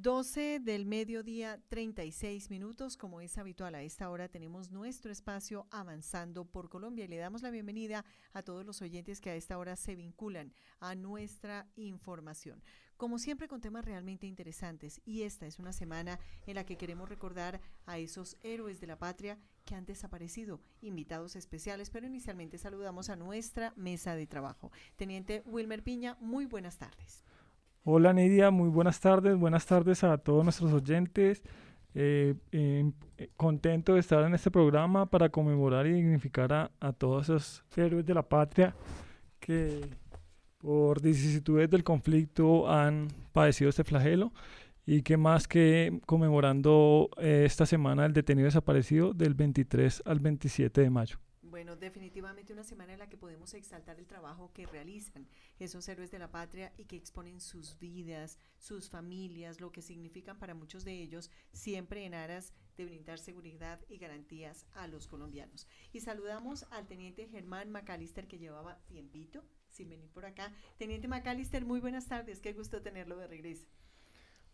12 del mediodía, 36 minutos. Como es habitual a esta hora, tenemos nuestro espacio Avanzando por Colombia y le damos la bienvenida a todos los oyentes que a esta hora se vinculan a nuestra información. Como siempre, con temas realmente interesantes. Y esta es una semana en la que queremos recordar a esos héroes de la patria que han desaparecido, invitados especiales, pero inicialmente saludamos a nuestra mesa de trabajo. Teniente Wilmer Piña, muy buenas tardes. Hola Nidia, muy buenas tardes, buenas tardes a todos nuestros oyentes. Eh, em, eh, contento de estar en este programa para conmemorar y dignificar a, a, todos esos héroes de la patria que por vicisitudes del conflicto han padecido este flagelo y que más que conmemorando eh, esta semana el detenido desaparecido del 23 al 27 de mayo. Bueno, definitivamente una semana en la que podemos exaltar el trabajo que realizan esos héroes de la patria y que exponen sus vidas, sus familias, lo que significan para muchos de ellos, siempre en aras de brindar seguridad y garantías a los colombianos. Y saludamos al teniente Germán Macalister que llevaba tiempito sin venir por acá. Teniente Macalister, muy buenas tardes, qué gusto tenerlo de regreso.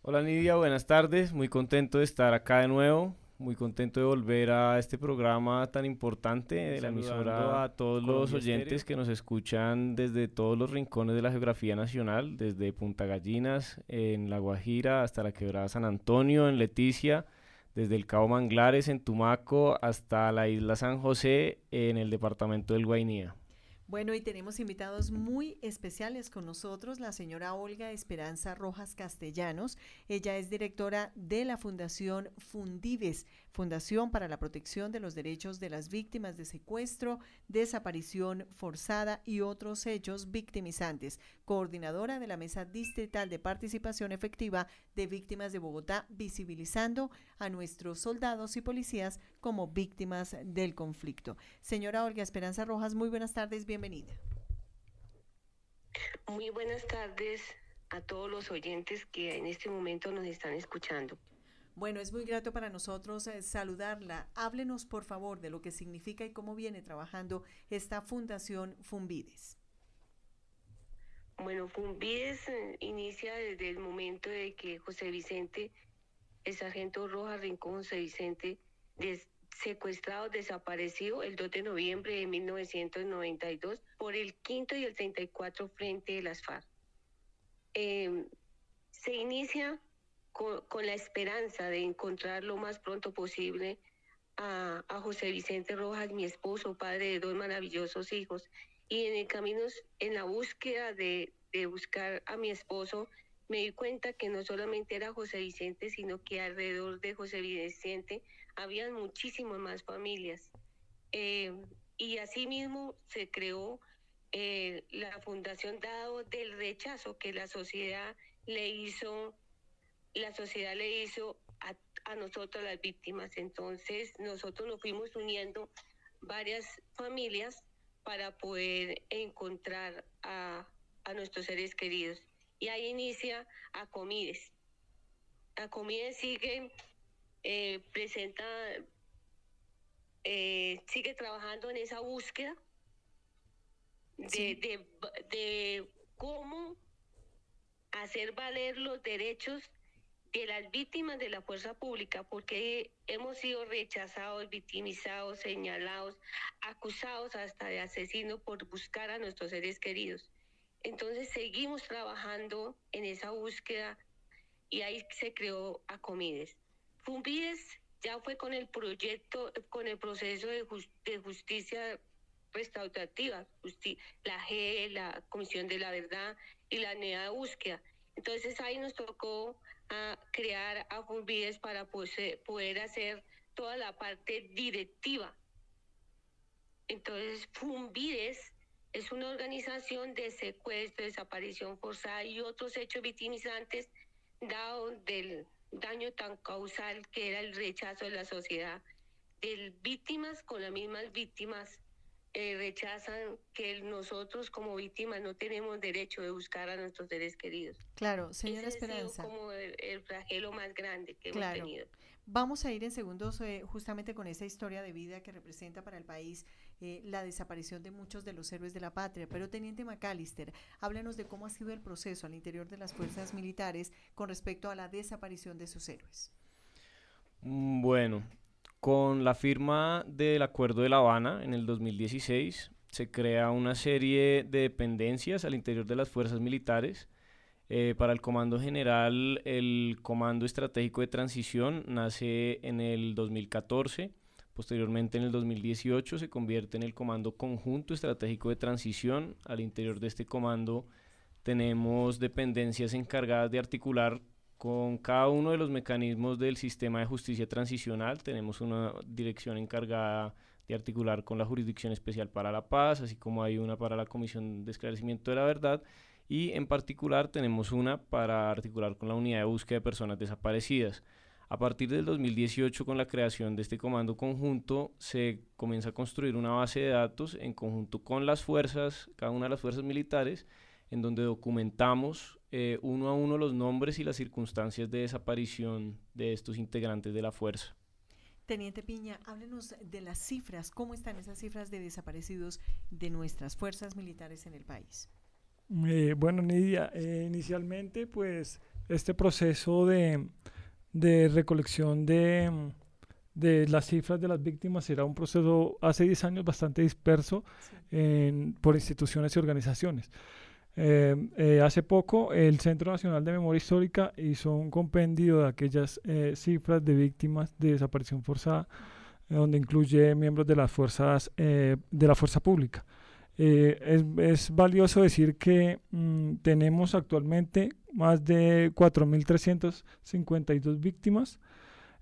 Hola Nidia, buenas tardes, muy contento de estar acá de nuevo muy contento de volver a este programa tan importante de la emisora a todos los oyentes que nos escuchan desde todos los rincones de la geografía nacional, desde Punta Gallinas, en La Guajira, hasta la Quebrada San Antonio, en Leticia, desde el Cabo Manglares, en Tumaco, hasta la isla San José, en el departamento del Guainía. Bueno, y tenemos invitados muy especiales con nosotros, la señora Olga Esperanza Rojas Castellanos. Ella es directora de la Fundación Fundives, Fundación para la Protección de los Derechos de las Víctimas de Secuestro, Desaparición Forzada y otros hechos victimizantes, coordinadora de la Mesa Distrital de Participación Efectiva de Víctimas de Bogotá, visibilizando a nuestros soldados y policías como víctimas del conflicto. Señora Olga Esperanza Rojas, muy buenas tardes, bienvenida. Muy buenas tardes a todos los oyentes que en este momento nos están escuchando. Bueno, es muy grato para nosotros eh, saludarla. Háblenos, por favor, de lo que significa y cómo viene trabajando esta Fundación Fumbides. Bueno, Fumbides eh, inicia desde el momento de que José Vicente, el sargento Rojas Rincón José Vicente, secuestrado, desaparecido el 2 de noviembre de 1992 por el quinto y el 34 frente de las FARC. Em, se inicia con, la esperanza de encontrar lo más pronto posible a, José Vicente Rojas, mi esposo, padre de dos maravillosos hijos. Y en el camino, en la búsqueda de, de buscar a mi esposo, me di cuenta que no solamente era José Vicente, sino que alrededor de José Vicente habían muchísimas más familias. Eh, y asimismo se creó eh, la fundación dado del rechazo que la sociedad le hizo la sociedad le hizo a, a nosotros las víctimas. Entonces nosotros nos fuimos uniendo varias familias para poder encontrar a, a nuestros seres queridos. Y ahí inicia Acomides. Acomides sigue, eh, presenta, eh, sigue trabajando en esa búsqueda de, de, de cómo hacer valer los derechos de las víctimas de la fuerza pública, porque hemos sido rechazados, victimizados, señalados, acusados hasta de asesinos por buscar a nuestros seres queridos. Entonces seguimos trabajando en esa búsqueda y ahí se creó Acomides. Fumbides ya fue con el proyecto, con el proceso de, justicia restaurativa, la G, la Comisión de la Verdad y la NEA de búsqueda. Entonces ahí nos tocó a crear a Fumbides para poder hacer toda la parte directiva. Entonces, Fumbides es una organización de secuestro, desaparición forzada y otros hechos victimizantes dado del daño tan causal que era el rechazo de la sociedad, de víctimas con las mismas víctimas eh, rechazan que nosotros como víctimas no tenemos derecho de buscar a nuestros seres queridos. Claro, señora Esperanza. Es como el, el, flagelo más grande que hemos tenido. Vamos a ir en segundos eh, justamente con esa historia de vida que representa para el país eh, la desaparición de muchos de los héroes de la patria. Pero Teniente McAllister, háblanos de cómo ha sido el proceso al interior de las fuerzas militares con respecto a la desaparición de sus héroes. Mm, bueno, con la firma del Acuerdo de La Habana en el 2016 se crea una serie de dependencias al interior de las fuerzas militares eh, para el Comando General, el Comando Estratégico de Transición nace en el 2014, posteriormente en el 2018 se convierte en el Comando Conjunto Estratégico de Transición. Al interior de este comando tenemos dependencias encargadas de articular con cada uno de los mecanismos del sistema de justicia transicional. Tenemos una dirección encargada de articular con la Jurisdicción Especial para la Paz, así como hay una para la Comisión de Esclarecimiento de la Verdad y en particular tenemos una para articular con la unidad de búsqueda de personas desaparecidas. A partir del 2018, con la creación de este comando conjunto, se comienza a construir una base de datos en conjunto con las fuerzas, cada una de las fuerzas militares, en donde documentamos eh, uno a uno los nombres y las circunstancias de desaparición de estos integrantes de la fuerza. Teniente Piña, háblenos de las cifras, cómo están esas cifras de desaparecidos de nuestras fuerzas militares en el país. Eh, bueno, Nidia, eh, inicialmente pues este proceso de, de recolección de, de, las cifras de las víctimas era un proceso hace 10 años bastante disperso en, por instituciones y organizaciones. Eh, hace poco el Centro Nacional de Memoria Histórica hizo un compendio de aquellas cifras de víctimas de desaparición forzada, donde incluye miembros de las fuerzas de la fuerza pública. Eh, es, valioso decir que mm, tenemos actualmente más de 4.352 víctimas,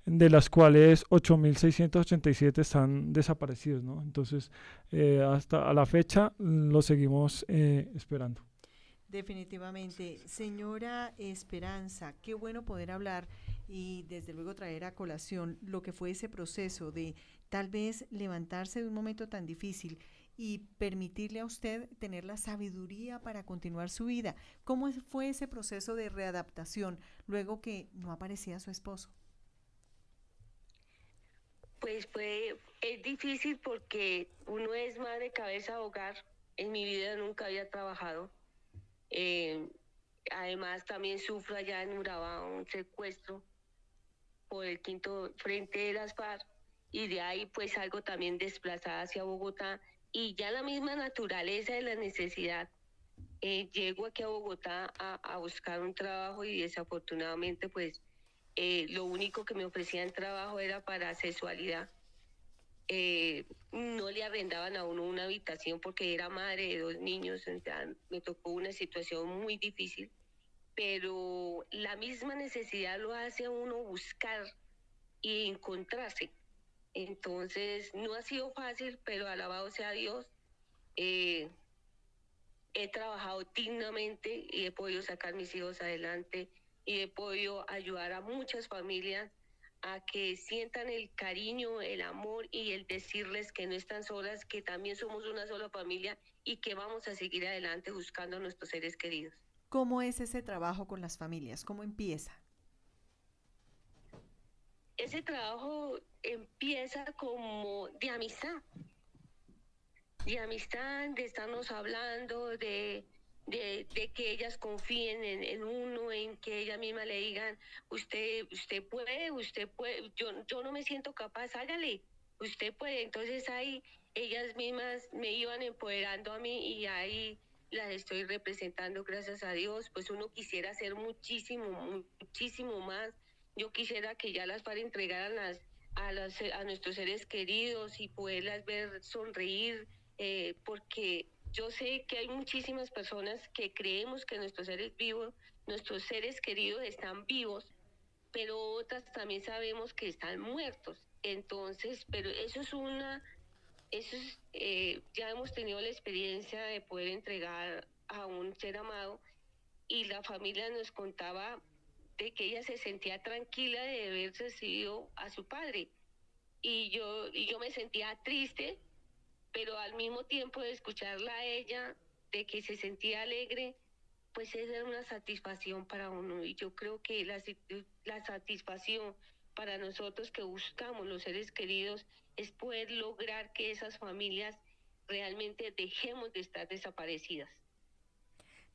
de las cuales 8.687 están desaparecidos. Entonces, eh, hasta a la fecha lo seguimos eh, esperando. Definitivamente. Señora Esperanza, qué bueno poder hablar y desde luego traer a colación lo que fue ese proceso de tal vez levantarse de un momento tan difícil y permitirle a usted tener la sabiduría para continuar su vida. ¿Cómo fue ese proceso de readaptación luego que no aparecía su esposo? Pues fue, es difícil porque uno es madre cabeza hogar. En mi vida nunca había trabajado. Eh, además también sufro allá en Urabá un secuestro por el quinto frente de las FARC y de ahí pues algo también desplazada hacia Bogotá y ya la misma naturaleza de la necesidad. Eh, llego aquí a Bogotá a, buscar un trabajo y desafortunadamente pues eh, lo único que me ofrecían trabajo era para sexualidad. Eh, no le arrendaban a uno una habitación porque era madre de dos niños, me tocó una situación muy difícil, pero la misma necesidad lo hace a uno buscar y encontrarse. Entonces, no ha sido fácil, pero alabado sea Dios. Eh, he trabajado dignamente y he podido sacar mis hijos adelante y he podido ayudar a muchas familias a que sientan el cariño, el amor y el decirles que no están solas, que también somos una sola familia y que vamos a seguir adelante buscando a nuestros seres queridos. ¿Cómo es ese trabajo con las familias? ¿Cómo empieza? ese trabajo empieza como de amistad, de amistad, de estarnos hablando, de, de, que ellas confíen en, uno, en que ellas mismas le digan, usted, usted puede, usted puede, yo, yo no me siento capaz, hágale, usted puede. Entonces ahí ellas mismas me iban empoderando a mí y ahí las estoy representando, gracias a Dios. Pues uno quisiera hacer muchísimo, muchísimo más yo quisiera que ya las para entregaran las, a, las, a nuestros seres queridos y poderlas ver sonreír, eh, porque yo sé que hay muchísimas personas que creemos que nuestros seres vivos, nuestros seres queridos están vivos, pero otras también sabemos que están muertos. Entonces, pero eso es una, eso es, eh, ya hemos tenido la experiencia de poder entregar a un ser amado y la familia nos contaba que ella se sentía tranquila de haber recibido a su padre. Y yo, y yo me sentía triste pero al mismo tiempo de escucharla a ella, de que se sentía alegre, pues esa es una satisfacción para uno. Y yo creo que la, la satisfacción para nosotros que buscamos los seres queridos es poder lograr que esas familias realmente dejemos de estar desaparecidas.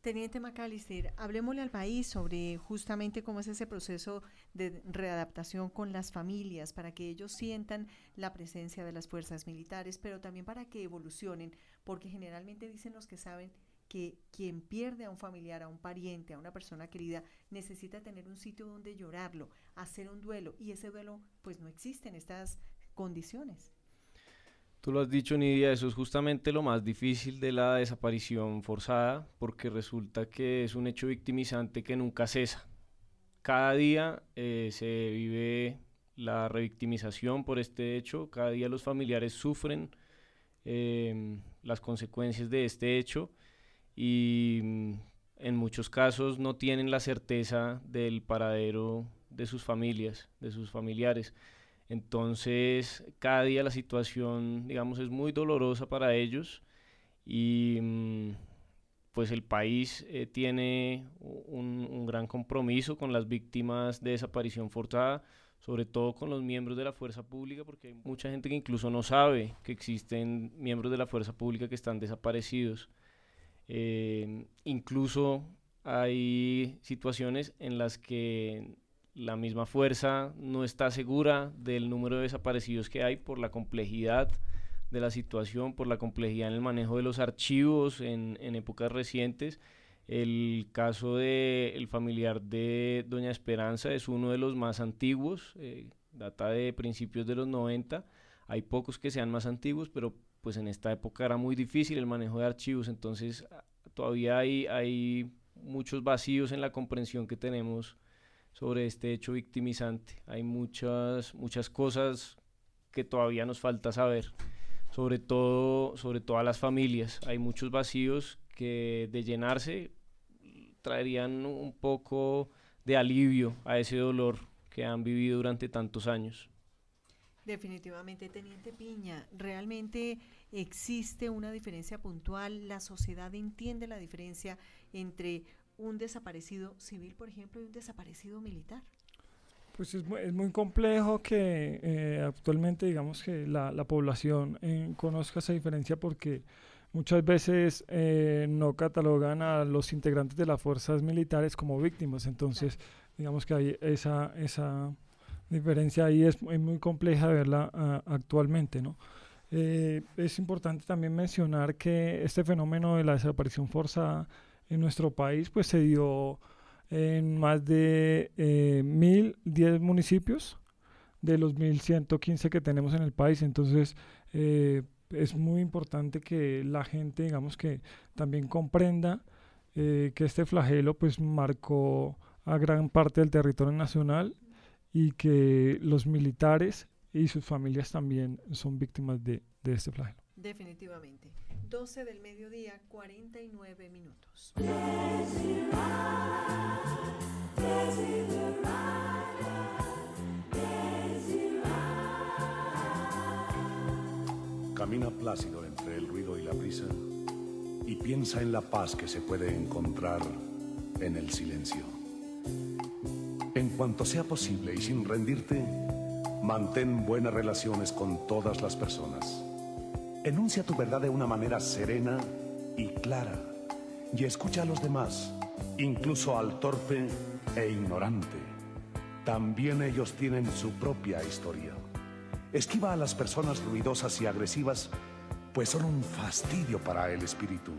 Teniente Macalister, hablemosle al país sobre justamente cómo es ese proceso de readaptación con las familias, para que ellos sientan la presencia de las fuerzas militares, pero también para que evolucionen, porque generalmente dicen los que saben que quien pierde a un familiar, a un pariente, a una persona querida, necesita tener un sitio donde llorarlo, hacer un duelo, y ese duelo pues no existe en estas condiciones. Tú lo has dicho, Nidia, eso es justamente lo más difícil de la desaparición forzada, porque resulta que es un hecho victimizante que nunca cesa. Cada día eh, se vive la revictimización por este hecho, cada día los familiares sufren em, las consecuencias de este hecho y mm, en muchos casos no tienen la certeza del paradero de sus familias, de sus familiares. Entonces, cada día la situación, digamos, es muy dolorosa para ellos y mm, pues el país eh, tiene un, gran compromiso con las víctimas de desaparición forzada, sobre todo con los miembros de la fuerza pública, porque hay mucha gente que incluso no sabe que existen miembros de la fuerza pública que están desaparecidos. Eh, incluso hay situaciones en las que la misma fuerza no está segura del número de desaparecidos que hay por la complejidad de la situación, por la complejidad en el manejo de los archivos en, épocas recientes. El caso del familiar de Doña Esperanza es uno de los más antiguos, eh, data de principios de los 90. Hay pocos que sean más antiguos, pero pues en esta época era muy difícil el manejo de archivos, entonces todavía hay, hay muchos vacíos en la comprensión que tenemos sobre este hecho victimizante. Hay muchas, muchas cosas que todavía nos falta saber, sobre todo sobre todas las familias. Hay muchos vacíos que de llenarse traerían un poco de alivio a ese dolor que han vivido durante tantos años. Definitivamente, Teniente Piña, realmente existe una diferencia puntual. La sociedad entiende la diferencia entre un desaparecido civil, por ejemplo, y un desaparecido militar? Pues es muy, es muy complejo que eh, actualmente, digamos, que la, la población eh, conozca esa diferencia porque muchas veces eh, no catalogan a los integrantes de las fuerzas militares como víctimas. Entonces, digamos que hay esa, esa diferencia ahí es, es muy compleja de verla actualmente, ¿no? es importante también mencionar que este fenómeno de la desaparición forzada en nuestro país, pues se dio en más de eh, 1010 municipios de los 1115 que tenemos en el país. Entonces, eh, es muy importante que la gente, digamos que también comprenda eh, que este flagelo pues marcó a gran parte del territorio nacional y que los militares y sus familias también son víctimas de, de este flagelo. Definitivamente. 12 del mediodía, 49 minutos. Camina plácido entre el ruido y la brisa y piensa en la paz que se puede encontrar en el silencio. En cuanto sea posible y sin rendirte, mantén buenas relaciones con todas las personas Enuncia tu verdad de una manera serena y clara y escucha a los demás, incluso al torpe e ignorante. También ellos tienen su propia historia. Esquiva a las personas ruidosas y agresivas, pues son un fastidio para el espíritu.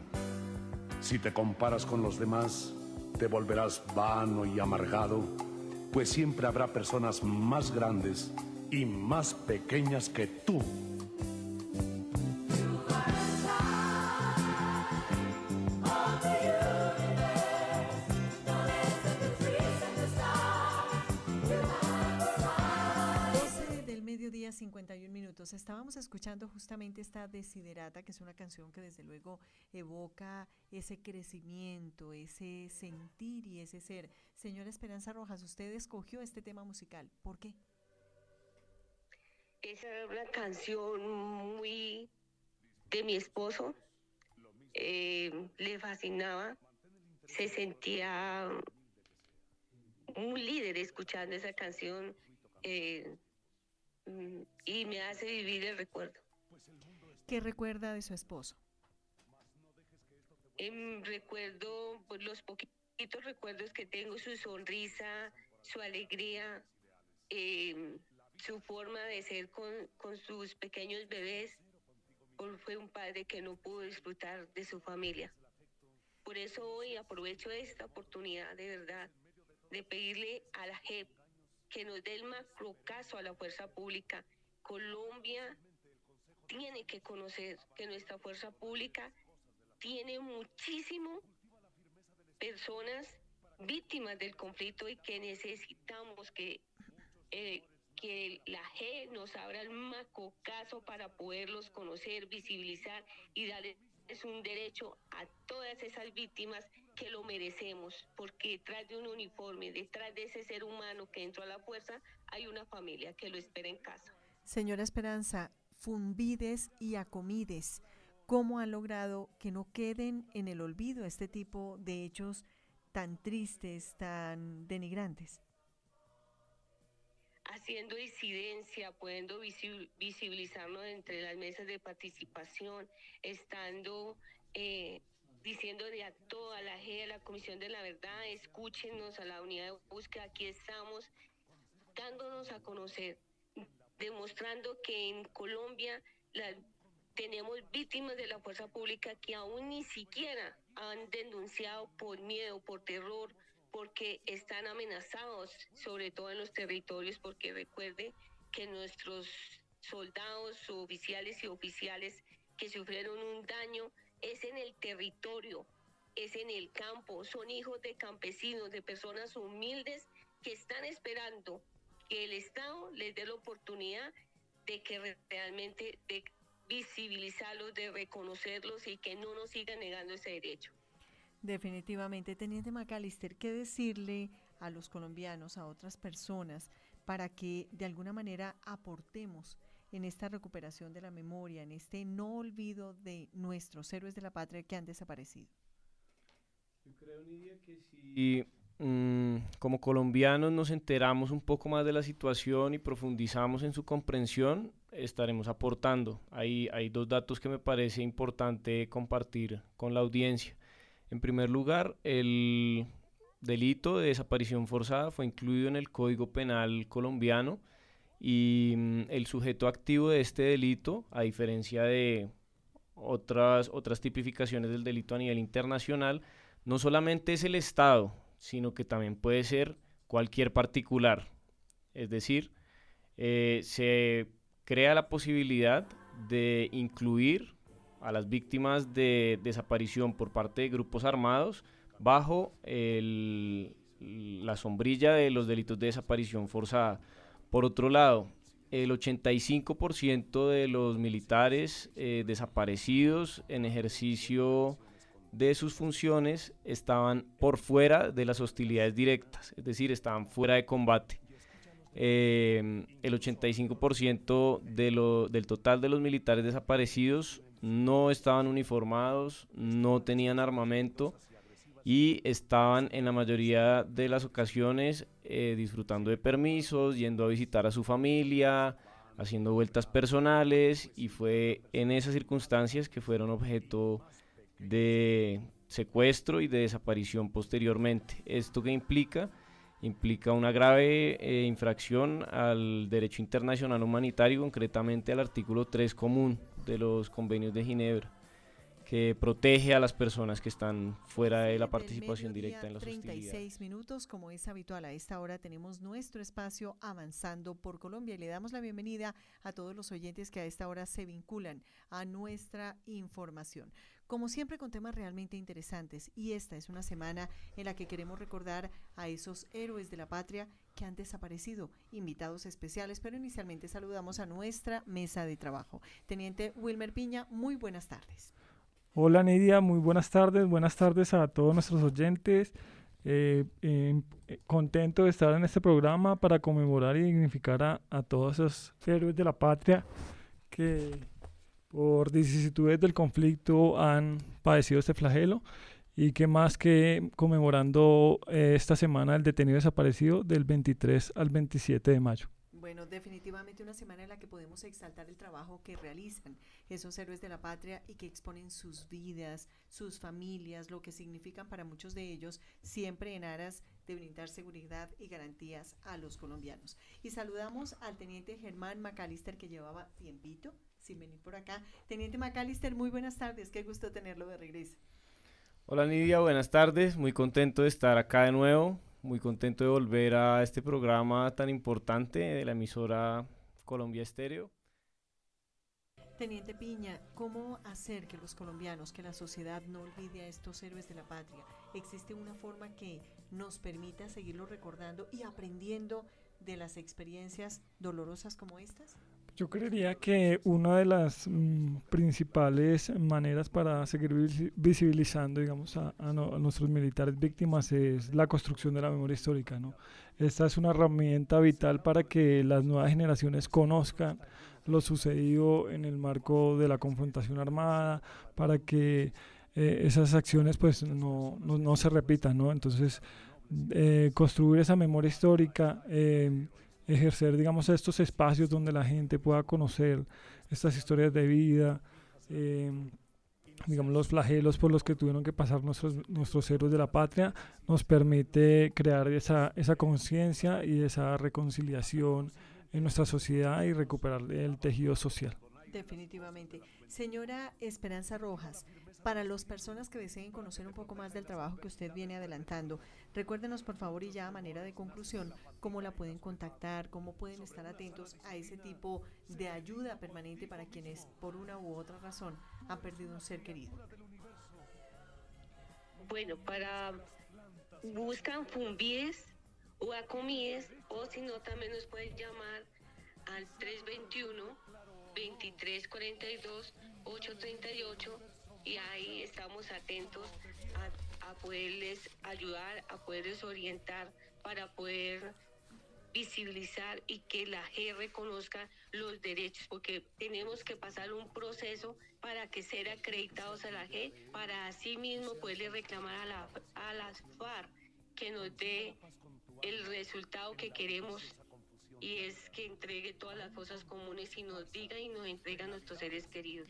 Si te comparas con los demás, te volverás vano y amargado, pues siempre habrá personas más grandes y más pequeñas que tú Estábamos escuchando justamente esta Desiderata, que es una canción que desde luego evoca ese crecimiento, ese sentir y ese ser. Señora Esperanza Rojas, usted escogió este tema musical. ¿Por qué? Esa es una canción muy de mi esposo. Eh, le fascinaba, se sentía un líder escuchando esa canción eh, y me hace vivir el recuerdo. ¿Qué recuerda de su esposo? Em, recuerdo pues, los poquitos recuerdos que tengo, su sonrisa, su alegría, em, su forma de ser con, con sus pequeños bebés. Fue un padre que no pudo disfrutar de su familia. Por eso hoy aprovecho esta oportunidad de verdad de pedirle a la JEP que nos dé el macro caso a la fuerza pública. Colombia tiene que conocer que nuestra fuerza pública tiene muchísimo personas víctimas del conflicto y que necesitamos que, eh, que la G nos abra el macro caso para poderlos conocer, visibilizar y darles un derecho a todas esas víctimas que lo merecemos, porque detrás de un uniforme, detrás de ese ser humano que entró a la fuerza, hay una familia que lo espera en casa. Señora Esperanza, Funvides y Acomides, ¿cómo han logrado que no queden en el olvido este tipo de hechos tan tristes, tan denigrantes? Haciendo incidencia, pudiendo visibilizarnos entre las mesas de participación, estando eh, diciéndole a toda la G, a la Comisión de la Verdad, escúchenos a la unidad de búsqueda, aquí estamos, dándonos a conocer, demostrando que en Colombia tenemos víctimas de la fuerza pública que aún ni siquiera han denunciado por miedo, por terror, porque están amenazados, sobre todo en los territorios, porque recuerde que nuestros soldados, oficiales y oficiales que sufrieron un daño es en el territorio, es en el campo, son hijos de campesinos, de personas humildes que están esperando que el Estado les dé la oportunidad de que realmente de visibilizarlos, de reconocerlos y que no nos sigan negando ese derecho. Definitivamente, Teniente Macalister, ¿qué decirle a los colombianos, a otras personas, para que de alguna manera aportemos en esta recuperación de la memoria, en este no olvido de nuestros héroes de la patria que han desaparecido? Yo creo, Nidia, que si mm, como colombianos nos enteramos un poco más de la situación y profundizamos en su comprensión, estaremos aportando. Hay, hay dos datos que me parece importante compartir con la audiencia. En primer lugar, el delito de desaparición forzada fue incluido en el Código Penal colombiano y mm, el sujeto activo de este delito, a diferencia de otras, otras tipificaciones del delito a nivel internacional, no solamente es el Estado, sino que también puede ser cualquier particular. Es decir, eh, se crea la posibilidad de incluir a las víctimas de desaparición por parte de grupos armados bajo la sombrilla de los delitos de desaparición forzada. Por otro lado, el 85% de los militares eh, desaparecidos en ejercicio de sus funciones estaban por fuera de las hostilidades directas, es decir, estaban fuera de combate. Eh, el 85% de del total de los militares desaparecidos no estaban uniformados, no tenían armamento y estaban en la mayoría de las ocasiones eh, disfrutando de permisos, yendo a visitar a su familia, haciendo vueltas personales y fue en esas circunstancias que fueron objeto de secuestro y de desaparición posteriormente. ¿Esto qué implica? Implica una grave eh, infracción al derecho internacional humanitario, concretamente al artículo 3 común de los convenios de Ginebra que protege a las personas que están fuera de la participación directa en las 36 minutos, como es habitual a esta hora, tenemos nuestro espacio avanzando por Colombia y le damos la bienvenida a todos los oyentes que a esta hora se vinculan a nuestra información. Como siempre con temas realmente interesantes y esta es una semana en la que queremos recordar a esos héroes de la patria que han desaparecido, invitados especiales, pero inicialmente saludamos a nuestra mesa de trabajo. Teniente Wilmer Piña, muy buenas tardes. Hola Nidia, muy buenas tardes, buenas tardes a todos nuestros oyentes. Eh, em, eh, contento de estar en este programa para conmemorar y dignificar a, todos esos héroes de la patria que, por vicisitudes del conflicto han padecido este flagelo y que más que conmemorando eh, esta semana el detenido desaparecido del 23 al 27 de mayo. Bueno, definitivamente una semana en la que podemos exaltar el trabajo que realizan esos héroes de la patria y que exponen sus vidas, sus familias, lo que significan para muchos de ellos, siempre en aras de brindar seguridad y garantías a los colombianos. Y saludamos al teniente Germán Macalister que llevaba tiempito sin venir por acá. Teniente Macalister, muy buenas tardes, qué gusto tenerlo de regreso. Hola Nidia, buenas tardes, muy contento de estar acá de nuevo muy contento de volver a este programa tan importante de la emisora Colombia Estéreo. Teniente Piña, ¿cómo hacer que los colombianos, que la sociedad no olvide a estos héroes de la patria? ¿Existe una forma que nos permita seguirlo recordando y aprendiendo de las experiencias dolorosas como estas? Yo creería que una de las mm, principales maneras para seguir visibilizando, digamos, a, nuestros militares víctimas es la construcción de la memoria histórica, ¿no? Esta es una herramienta vital para que las nuevas generaciones conozcan lo sucedido en el marco de la confrontación armada, para que eh, esas acciones pues no, no, se repitan, ¿no? Entonces, eh, construir esa memoria histórica eh, ejercer, digamos, estos espacios donde la gente pueda conocer estas historias de vida, eh, digamos, los flagelos por los que tuvieron que pasar nuestros, nuestros héroes de la patria, nos permite crear esa, esa conciencia y esa reconciliación en nuestra sociedad y recuperar el tejido social. Definitivamente. Señora Esperanza Rojas, para las personas que deseen conocer un poco más del trabajo que usted viene adelantando, recuérdenos por favor y ya a manera de conclusión cómo la pueden contactar, cómo pueden estar atentos a ese tipo de ayuda permanente para quienes por una u otra razón han perdido un ser querido. Bueno, para buscan Fumbies o Acomies o si no también nos pueden llamar al 321 2342 838 y ahí estamos atentos a, poderles ayudar, a poderles orientar para poder visibilizar y que la G reconozca los derechos, porque tenemos que pasar un proceso para que ser acreditados a la G, para así mismo poderle reclamar a, la, a las FARC que nos dé el resultado que queremos y es que entregue todas las cosas comunes y nos diga y nos entrega a nuestros seres queridos.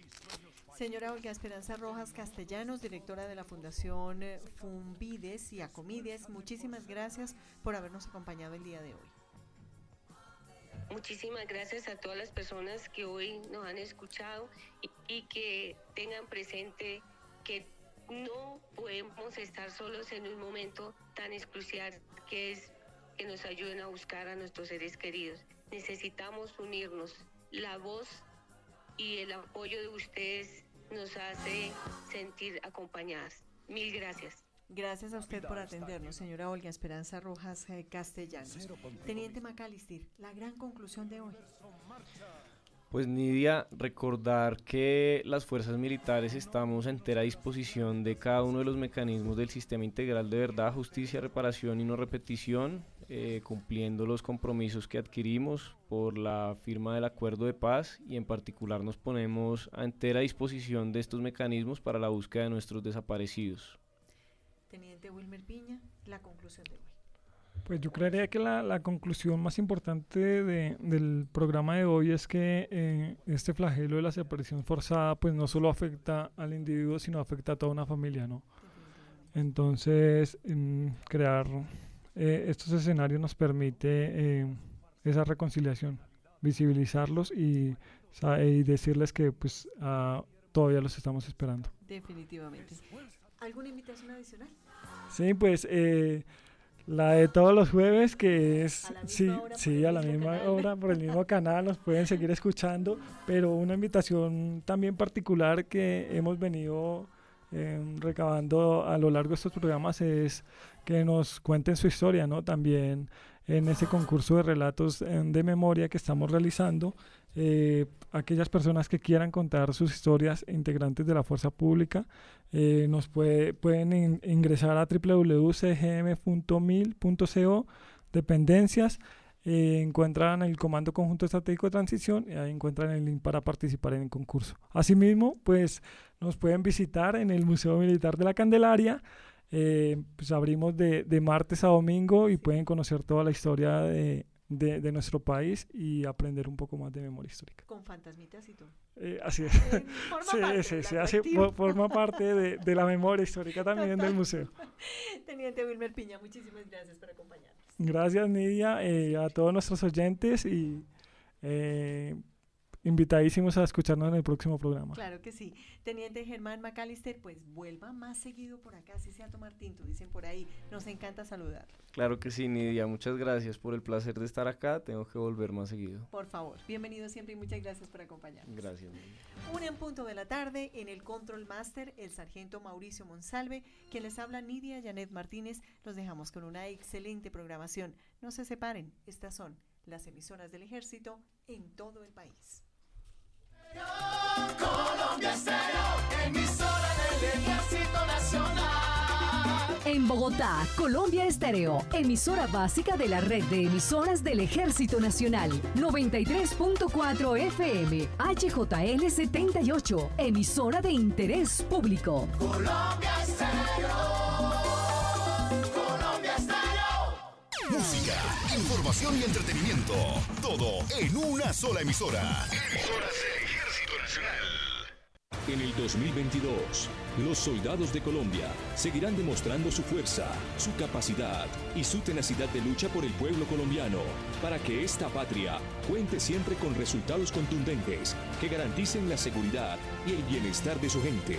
Señora Olga Esperanza Rojas Castellanos, directora de la Fundación eh, Fumbides y Acomides, muchísimas gracias por habernos acompañado el día de hoy. Muchísimas gracias a todas las personas que hoy nos han escuchado y, y que tengan presente que no podemos estar solos en un momento tan exclusivo que es que nos ayuden a buscar a nuestros seres queridos. Necesitamos unirnos. La voz y el apoyo de ustedes nos hace sentir acompañadas. Mil gracias. Gracias a usted por atendernos, señora Olga Esperanza Rojas eh, Castellanos. Teniente Macalister, la gran conclusión de hoy. Pues Nidia, recordar que las fuerzas militares estamos a entera disposición de cada uno de los mecanismos del sistema integral de verdad, justicia, reparación y no repetición, eh, cumpliendo los compromisos que adquirimos por la firma del acuerdo de paz y en particular nos ponemos a entera disposición de estos mecanismos para la búsqueda de nuestros desaparecidos. Teniente Wilmer Piña, la conclusión de hoy. Pues yo creería que la, la conclusión más importante de, del programa de hoy es que eh, este flagelo de la desaparición forzada pues no solo afecta al individuo, sino afecta a toda una familia, ¿no? Entonces, crear eh, estos escenarios nos permite eh, esa reconciliación, visibilizarlos y, y decirles que pues ah, todavía los estamos esperando. Definitivamente. ¿Alguna invitación adicional? Sí, pues... Eh, la de todos los jueves, que es, sí, sí, a la misma hora, por el mismo canal, nos pueden seguir escuchando, pero una invitación también particular que hemos venido em, recabando a lo largo de estos programas es que nos cuenten su historia, ¿no? También en ese concurso de relatos em, de memoria que estamos realizando, eh, aquellas personas que quieran contar sus historias integrantes de la fuerza pública eh, nos puede, pueden ingresar a www.cgm.mil.co dependencias eh, encuentran el Comando Conjunto Estratégico de Transición y ahí encuentran el link para participar en el concurso. Asimismo, pues nos pueden visitar en el Museo Militar de la Candelaria. Eh, pues abrimos de, de martes a domingo y pueden conocer toda la historia de, de, de, nuestro país y aprender un poco más de memoria histórica. Con fantasmitas y todo. Eh, así es. Eh, sí, parte sí, sí, hace, forma parte de, de, la memoria histórica también Total. del museo. Teniente Wilmer Piña, muchísimas gracias por acompañarnos. Gracias, Nidia, eh, a todos nuestros oyentes y eh, invitadísimos a escucharnos en el próximo programa. Claro que sí. Teniente Germán McAllister, pues vuelva más seguido por acá, si sea tomar tinto, dicen por ahí. Nos encanta saludar. Claro que sí, Nidia. Muchas gracias por el placer de estar acá. Tengo que volver más seguido. Por favor, bienvenido siempre y muchas gracias por acompañarnos. Gracias. Nidia. Una en punto de la tarde, en el Control Master, el sargento Mauricio Monsalve, quien les habla Nidia Janet Martínez. Los dejamos con una excelente programación. No se separen, estas son las emisoras del ejército en todo el país. Colombia Estéreo, emisora del Ejército Nacional. En Bogotá, Colombia Estéreo, emisora básica de la red de emisoras del Ejército Nacional. 93.4 FM, HJL 78, emisora de interés público. Colombia Estéreo. Colombia Estéreo. Música, información y entretenimiento. Todo en una sola emisora. Emisora 6. En el 2022, los soldados de Colombia seguirán demostrando su fuerza, su capacidad y su tenacidad de lucha por el pueblo colombiano, para que esta patria cuente siempre con resultados contundentes que garanticen la seguridad y el bienestar de su gente.